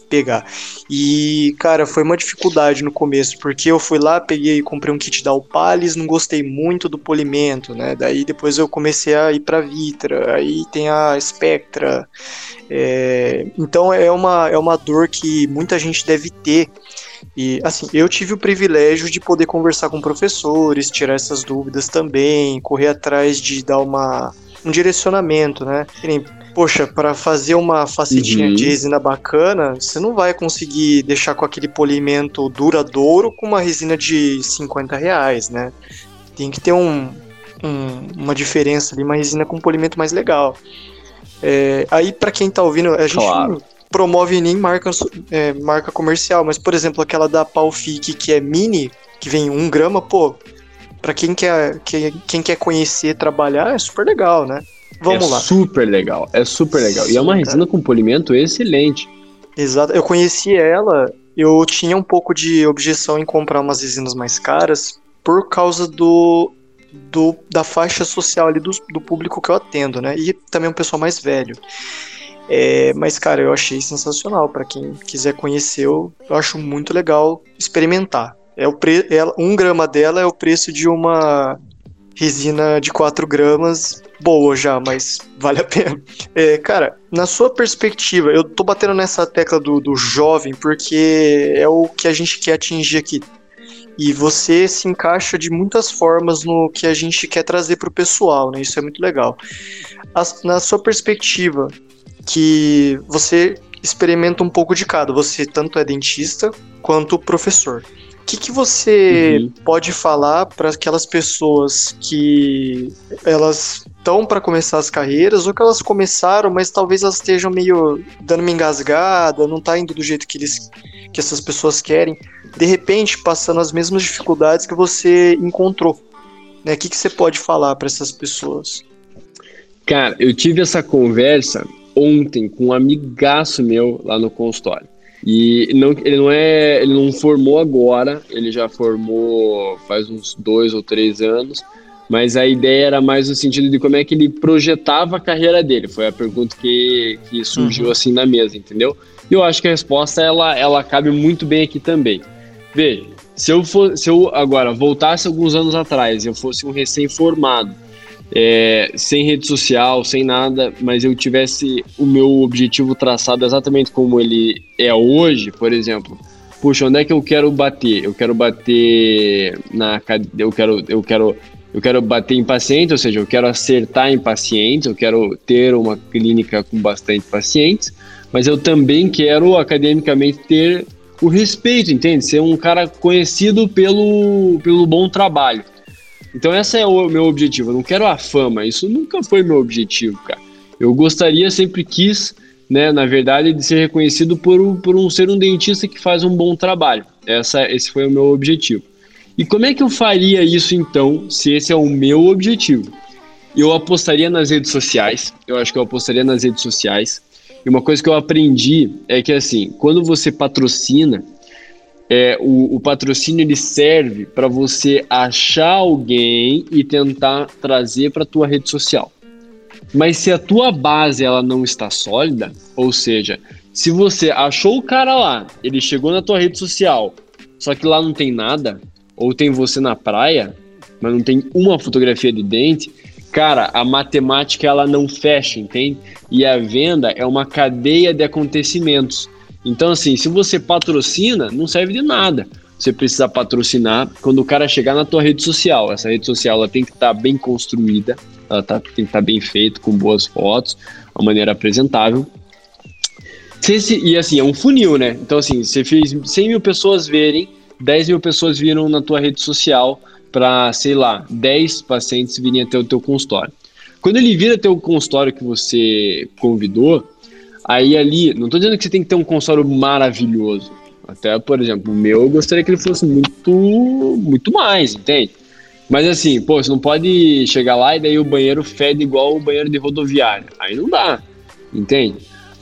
pegar. E, cara, foi uma dificuldade no começo, porque eu fui lá, peguei e comprei um kit da Alpalis, não gostei muito do polimento, né? Daí depois eu comecei a ir pra Vitra, aí tem a Spectra. É... Então é uma, é uma dor que muita gente deve ter. E assim, eu tive o privilégio de poder conversar com professores, tirar essas dúvidas também, correr atrás de dar uma, um direcionamento, né? Poxa, para fazer uma facetinha uhum. de resina bacana, você não vai conseguir deixar com aquele polimento duradouro com uma resina de 50 reais, né? Tem que ter um, um, uma diferença ali, uma resina com um polimento mais legal. É, aí, para quem tá ouvindo, a gente claro. não promove nem marca, é, marca comercial, mas, por exemplo, aquela da Palfic que é mini, que vem um grama, pô, para quem quer, quem, quem quer conhecer trabalhar, é super legal, né? Vamos é lá. super legal, é super legal. Sim, e é uma resina cara. com polimento excelente. Exato, eu conheci ela, eu tinha um pouco de objeção em comprar umas resinas mais caras por causa do, do da faixa social ali do, do público que eu atendo, né? E também um pessoal mais velho. É, mas, cara, eu achei sensacional. para quem quiser conhecer, eu, eu, acho muito legal experimentar. É o pre, é, um grama dela é o preço de uma resina de 4 gramas boa já, mas vale a pena. É, cara, na sua perspectiva, eu tô batendo nessa tecla do, do jovem porque é o que a gente quer atingir aqui. E você se encaixa de muitas formas no que a gente quer trazer para o pessoal, né? Isso é muito legal. As, na sua perspectiva, que você experimenta um pouco de cada, você tanto é dentista quanto professor. O que, que você uhum. pode falar para aquelas pessoas que elas estão para começar as carreiras ou que elas começaram, mas talvez elas estejam meio dando uma engasgada, não tá indo do jeito que eles que essas pessoas querem, de repente passando as mesmas dificuldades que você encontrou. Né? O que, que você pode falar para essas pessoas? Cara, eu tive essa conversa ontem com um amigaço meu lá no consultório. E não, ele não é, ele não formou agora, ele já formou faz uns dois ou três anos, mas a ideia era mais no sentido de como é que ele projetava a carreira dele. Foi a pergunta que, que surgiu uhum. assim na mesa, entendeu? E eu acho que a resposta ela, ela cabe muito bem aqui também. Veja, se eu, for, se eu agora voltasse alguns anos atrás, eu fosse um recém-formado, é, sem rede social, sem nada, mas eu tivesse o meu objetivo traçado exatamente como ele é hoje, por exemplo, puxa, onde é que eu quero bater? Eu quero bater na eu quero eu quero eu quero bater em pacientes, ou seja, eu quero acertar em pacientes, eu quero ter uma clínica com bastante pacientes, mas eu também quero academicamente ter o respeito, entende? Ser um cara conhecido pelo, pelo bom trabalho. Então esse é o meu objetivo. Eu não quero a fama, isso nunca foi meu objetivo, cara. Eu gostaria, sempre quis, né, na verdade, de ser reconhecido por, por um ser um dentista que faz um bom trabalho. Essa, esse foi o meu objetivo. E como é que eu faria isso então, se esse é o meu objetivo? Eu apostaria nas redes sociais, eu acho que eu apostaria nas redes sociais. E uma coisa que eu aprendi é que assim, quando você patrocina, é, o, o patrocínio ele serve para você achar alguém e tentar trazer para tua rede social. Mas se a tua base ela não está sólida, ou seja, se você achou o cara lá, ele chegou na tua rede social, só que lá não tem nada, ou tem você na praia, mas não tem uma fotografia de dente, cara, a matemática ela não fecha, entende? E a venda é uma cadeia de acontecimentos. Então, assim, se você patrocina, não serve de nada. Você precisa patrocinar quando o cara chegar na tua rede social. Essa rede social ela tem que estar tá bem construída, ela tá, tem que estar tá bem feita, com boas fotos, uma maneira apresentável. e assim, é um funil, né? Então, assim, você fez 100 mil pessoas verem 10 mil pessoas viram na tua rede social para, sei lá, 10 pacientes virem até o teu consultório. Quando ele vira até o consultório que você convidou, aí ali, não estou dizendo que você tem que ter um consultório maravilhoso. Até, por exemplo, o meu, eu gostaria que ele fosse muito, muito mais, entende? Mas assim, pô, você não pode chegar lá e daí o banheiro fede igual o banheiro de rodoviária. Aí não dá, entende?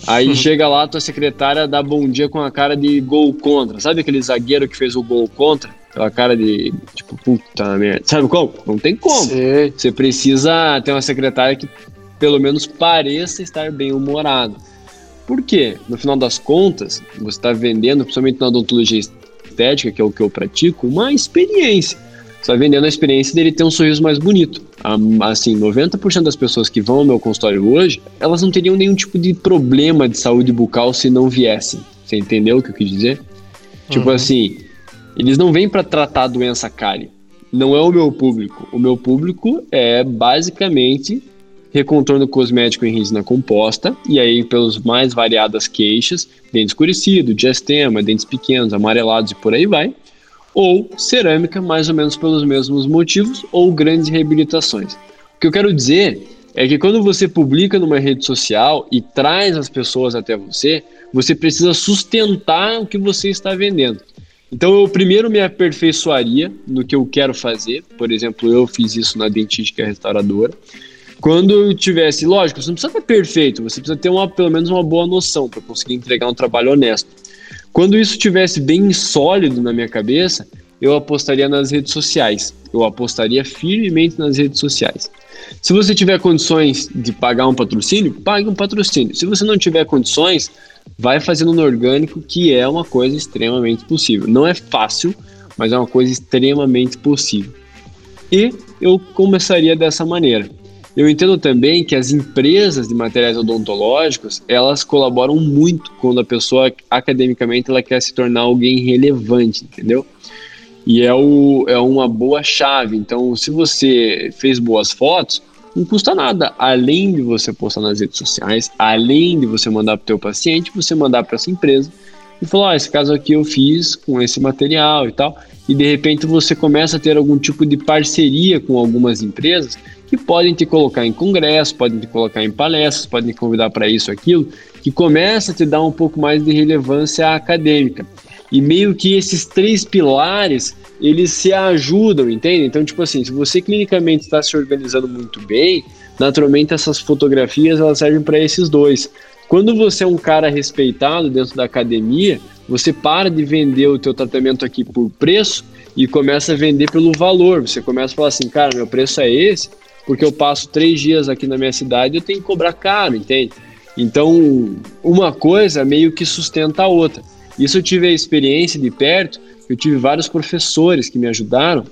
Aí chega lá, tua secretária dá bom dia com a cara de gol contra. Sabe aquele zagueiro que fez o gol contra? Aquela cara de, tipo, puta merda. Sabe como? Não tem como. Sei. Você precisa ter uma secretária que pelo menos pareça estar bem humorado. Por quê? No final das contas, você está vendendo, principalmente na odontologia estética, que é o que eu pratico, uma experiência. Você está vendendo a experiência dele ter um sorriso mais bonito. Assim, 90% das pessoas que vão ao meu consultório hoje, elas não teriam nenhum tipo de problema de saúde bucal se não viessem. Você entendeu o que eu quis dizer? Tipo uhum. Tipo assim, eles não vêm para tratar a doença cárie. Não é o meu público. O meu público é basicamente recontorno cosmético em resina composta, e aí pelos mais variadas queixas, dente escurecido, diastema, dentes pequenos, amarelados e por aí vai ou cerâmica, mais ou menos pelos mesmos motivos, ou grandes reabilitações. O que eu quero dizer é que quando você publica numa rede social e traz as pessoas até você, você precisa sustentar o que você está vendendo. Então eu primeiro me aperfeiçoaria no que eu quero fazer, por exemplo, eu fiz isso na dentística restauradora. Quando eu tivesse, lógico, você não precisa estar perfeito, você precisa ter uma, pelo menos uma boa noção para conseguir entregar um trabalho honesto. Quando isso estivesse bem sólido na minha cabeça, eu apostaria nas redes sociais. Eu apostaria firmemente nas redes sociais. Se você tiver condições de pagar um patrocínio, pague um patrocínio. Se você não tiver condições, vai fazendo no orgânico, que é uma coisa extremamente possível. Não é fácil, mas é uma coisa extremamente possível. E eu começaria dessa maneira. Eu entendo também que as empresas de materiais odontológicos, elas colaboram muito quando a pessoa academicamente ela quer se tornar alguém relevante, entendeu? E é, o, é uma boa chave. Então, se você fez boas fotos, não custa nada. Além de você postar nas redes sociais, além de você mandar para o teu paciente, você mandar para essa empresa e falar, oh, esse caso aqui eu fiz com esse material e tal. E de repente você começa a ter algum tipo de parceria com algumas empresas que podem te colocar em congresso, podem te colocar em palestras, podem te convidar para isso, aquilo, que começa a te dar um pouco mais de relevância acadêmica. E meio que esses três pilares, eles se ajudam, entende? Então, tipo assim, se você clinicamente está se organizando muito bem, naturalmente essas fotografias elas servem para esses dois. Quando você é um cara respeitado dentro da academia, você para de vender o teu tratamento aqui por preço e começa a vender pelo valor. Você começa a falar assim, cara, meu preço é esse, porque eu passo três dias aqui na minha cidade eu tenho que cobrar caro, entende? Então, uma coisa meio que sustenta a outra. Isso eu tive a experiência de perto, eu tive vários professores que me ajudaram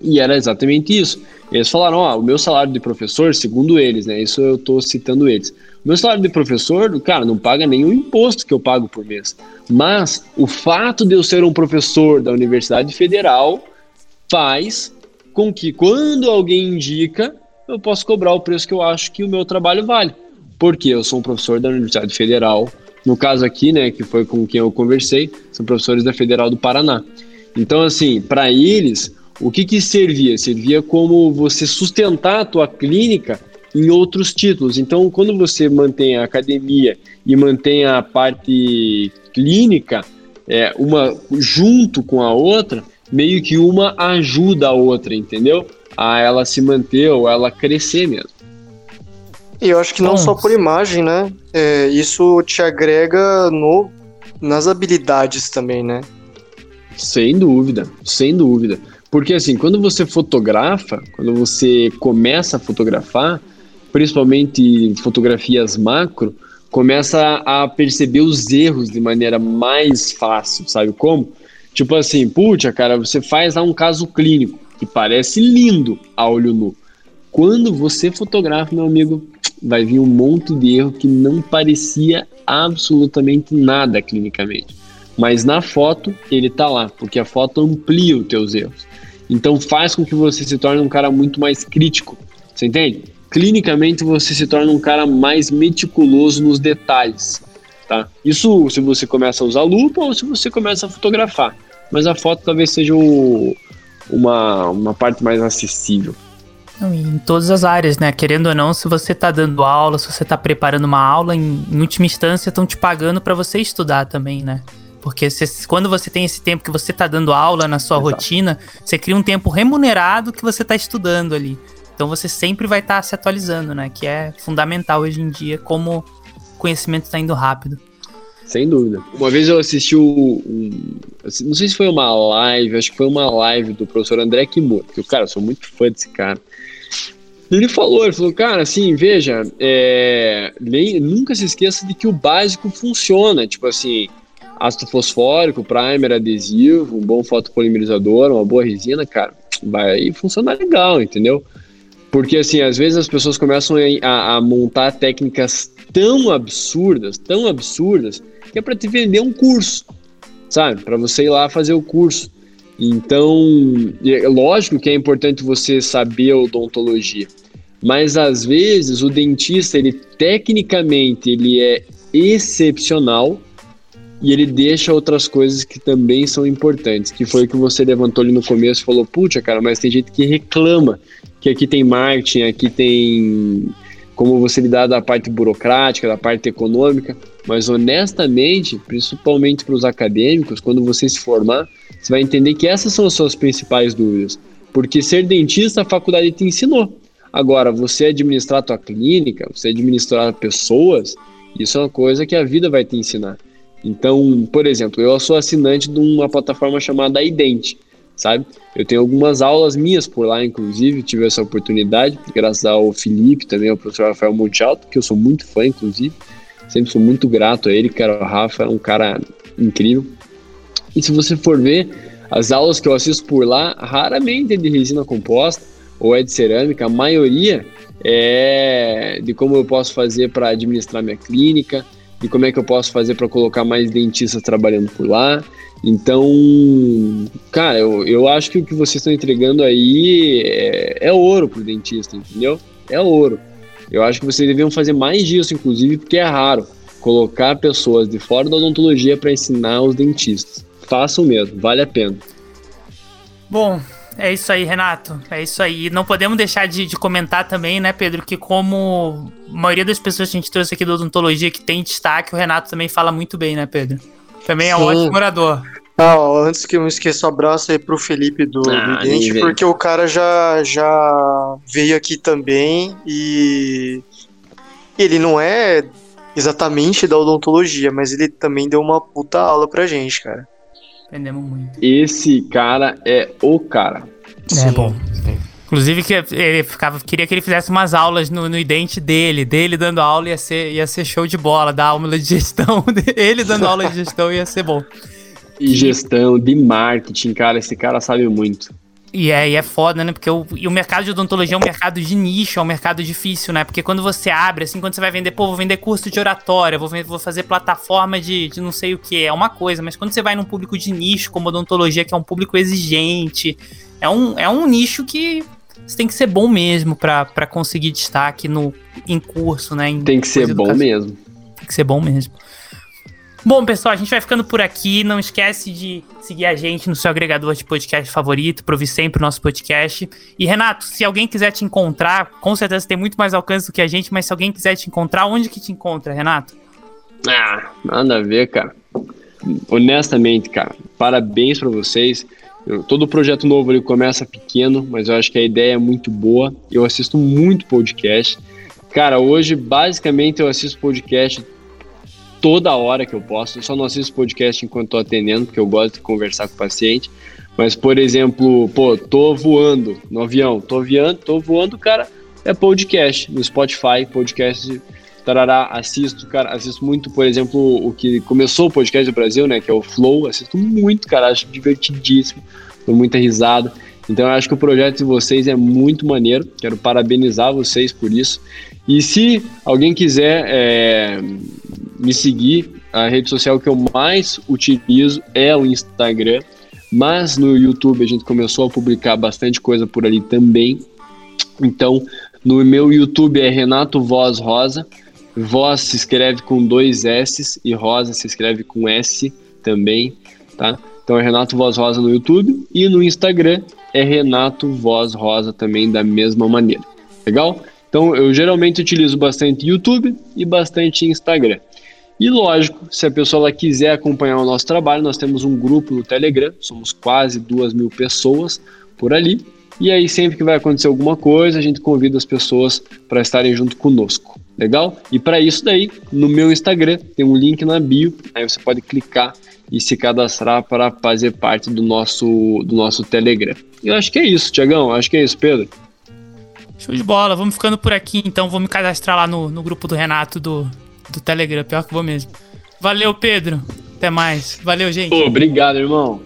e era exatamente isso. Eles falaram, ó, o meu salário de professor, segundo eles, né, isso eu estou citando eles, o meu salário de professor, cara, não paga nenhum imposto que eu pago por mês. Mas o fato de eu ser um professor da Universidade Federal faz com que quando alguém indica, eu posso cobrar o preço que eu acho que o meu trabalho vale. Porque eu sou um professor da Universidade Federal, no caso aqui, né, que foi com quem eu conversei, são professores da Federal do Paraná. Então, assim, para eles, o que que servia? Servia como você sustentar a tua clínica em outros títulos. Então, quando você mantém a academia e mantém a parte clínica, é, uma junto com a outra, meio que uma ajuda a outra, entendeu? A ela se manter ou ela crescer mesmo. E eu acho que não só por imagem, né? É, isso te agrega no, nas habilidades também, né? Sem dúvida, sem dúvida. Porque assim, quando você fotografa, quando você começa a fotografar, principalmente fotografias macro, começa a perceber os erros de maneira mais fácil, sabe como? Tipo assim, puxa, cara, você faz lá um caso clínico que parece lindo a olho nu. Quando você fotografa, meu amigo, vai vir um monte de erro que não parecia absolutamente nada clinicamente. Mas na foto ele tá lá, porque a foto amplia os teus erros. Então faz com que você se torne um cara muito mais crítico. Você entende? clinicamente você se torna um cara mais meticuloso nos detalhes, tá? Isso se você começa a usar lupa ou se você começa a fotografar. Mas a foto talvez seja o, uma, uma parte mais acessível. Em todas as áreas, né? Querendo ou não, se você está dando aula, se você está preparando uma aula, em, em última instância estão te pagando para você estudar também, né? Porque você, quando você tem esse tempo que você está dando aula na sua Exato. rotina, você cria um tempo remunerado que você está estudando ali. Então você sempre vai estar tá se atualizando, né? Que é fundamental hoje em dia, como conhecimento está indo rápido. Sem dúvida. Uma vez eu assisti o, um, assim, não sei se foi uma live, acho que foi uma live do professor André Kimura, que cara, eu sou muito fã desse cara. Ele falou, ele falou, cara, assim, veja, é, nem, nunca se esqueça de que o básico funciona, tipo assim, ácido fosfórico, primer, adesivo, um bom fotopolimerizador, uma boa resina, cara, vai funcionar legal, entendeu? Porque, assim, às vezes as pessoas começam a, a montar técnicas tão absurdas, tão absurdas, que é para te vender um curso, sabe? Para você ir lá fazer o curso. Então, é lógico que é importante você saber odontologia, mas às vezes o dentista, ele tecnicamente, ele é excepcional e ele deixa outras coisas que também são importantes, que foi o que você levantou ali no começo e falou, puxa, cara, mas tem gente que reclama que aqui tem marketing, aqui tem como você lidar da parte burocrática, da parte econômica, mas honestamente, principalmente para os acadêmicos, quando você se formar, você vai entender que essas são as suas principais dúvidas. Porque ser dentista, a faculdade te ensinou. Agora, você administrar a tua clínica, você administrar pessoas, isso é uma coisa que a vida vai te ensinar. Então, por exemplo, eu sou assinante de uma plataforma chamada Ident sabe? Eu tenho algumas aulas minhas por lá, inclusive, tive essa oportunidade, graças ao Felipe, também ao professor Rafael Montealto, que eu sou muito fã, inclusive, sempre sou muito grato a ele, cara, o Rafa é um cara incrível. E se você for ver, as aulas que eu assisto por lá, raramente é de resina composta ou é de cerâmica, a maioria é de como eu posso fazer para administrar minha clínica, de como é que eu posso fazer para colocar mais dentistas trabalhando por lá, então, cara, eu, eu acho que o que vocês estão entregando aí é, é ouro pro dentista, entendeu? É ouro. Eu acho que vocês deviam fazer mais disso, inclusive, porque é raro colocar pessoas de fora da odontologia para ensinar os dentistas. Façam mesmo, vale a pena. Bom, é isso aí, Renato. É isso aí. Não podemos deixar de, de, comentar também, né, Pedro, que como a maioria das pessoas que a gente trouxe aqui da odontologia que tem destaque, o Renato também fala muito bem, né, Pedro? Também é um ótimo orador. Ah, antes que eu me esqueça, abraço aí pro Felipe do, ah, do Dente, porque o cara já, já veio aqui também e ele não é exatamente da odontologia, mas ele também deu uma puta aula pra gente, cara. Aprendemos muito. Esse cara é o cara. É Sim. bom. Inclusive, que ele ficava, queria que ele fizesse umas aulas no, no idente dele, dele dando aula ia ser, ia ser show de bola, dar aula de gestão, ele dando aula de gestão ia ser bom. E gestão, de marketing, cara, esse cara sabe muito. E é, e é foda, né? Porque o, o mercado de odontologia é um mercado de nicho, é um mercado difícil, né? Porque quando você abre, assim, quando você vai vender, pô, vou vender curso de oratória, vou, vou fazer plataforma de, de não sei o que, é uma coisa. Mas quando você vai num público de nicho, como odontologia, que é um público exigente, é um, é um nicho que você tem que ser bom mesmo para conseguir destaque no, em curso, né? Em tem que ser bom mesmo. Tem que ser bom mesmo. Bom, pessoal, a gente vai ficando por aqui. Não esquece de seguir a gente no seu agregador de podcast favorito, para ouvir sempre o nosso podcast. E, Renato, se alguém quiser te encontrar, com certeza tem muito mais alcance do que a gente, mas se alguém quiser te encontrar, onde que te encontra, Renato? Ah, nada a ver, cara. Honestamente, cara, parabéns para vocês. Todo projeto novo ele começa pequeno, mas eu acho que a ideia é muito boa. Eu assisto muito podcast. Cara, hoje basicamente eu assisto podcast toda hora que eu posso. Eu só não assisto podcast enquanto estou atendendo, porque eu gosto de conversar com o paciente. Mas, por exemplo, pô, tô voando no avião, tô voando, tô voando, cara, é podcast no Spotify, podcast tarará, assisto, cara, assisto muito, por exemplo, o que começou o podcast do Brasil, né, que é o Flow, assisto muito, cara, acho divertidíssimo, dou muita risada. Então eu acho que o projeto de vocês é muito maneiro, quero parabenizar vocês por isso. E se alguém quiser é, me seguir, a rede social que eu mais utilizo é o Instagram, mas no YouTube a gente começou a publicar bastante coisa por ali também. Então, no meu YouTube é Renato Voz Rosa. Voz se escreve com dois S e Rosa se escreve com S também, tá? Então é Renato Voz Rosa no YouTube e no Instagram é Renato Voz Rosa também da mesma maneira. Legal? Então eu geralmente utilizo bastante YouTube e bastante Instagram. E lógico, se a pessoa quiser acompanhar o nosso trabalho, nós temos um grupo no Telegram, somos quase duas mil pessoas por ali. E aí, sempre que vai acontecer alguma coisa, a gente convida as pessoas para estarem junto conosco. Legal? E para isso daí, no meu Instagram tem um link na bio, aí você pode clicar e se cadastrar para fazer parte do nosso, do nosso Telegram. E eu acho que é isso, Tiagão. Acho que é isso, Pedro. Show de bola. Vamos ficando por aqui, então. Vou me cadastrar lá no, no grupo do Renato do, do Telegram. Pior que vou mesmo. Valeu, Pedro. Até mais. Valeu, gente. obrigado, irmão.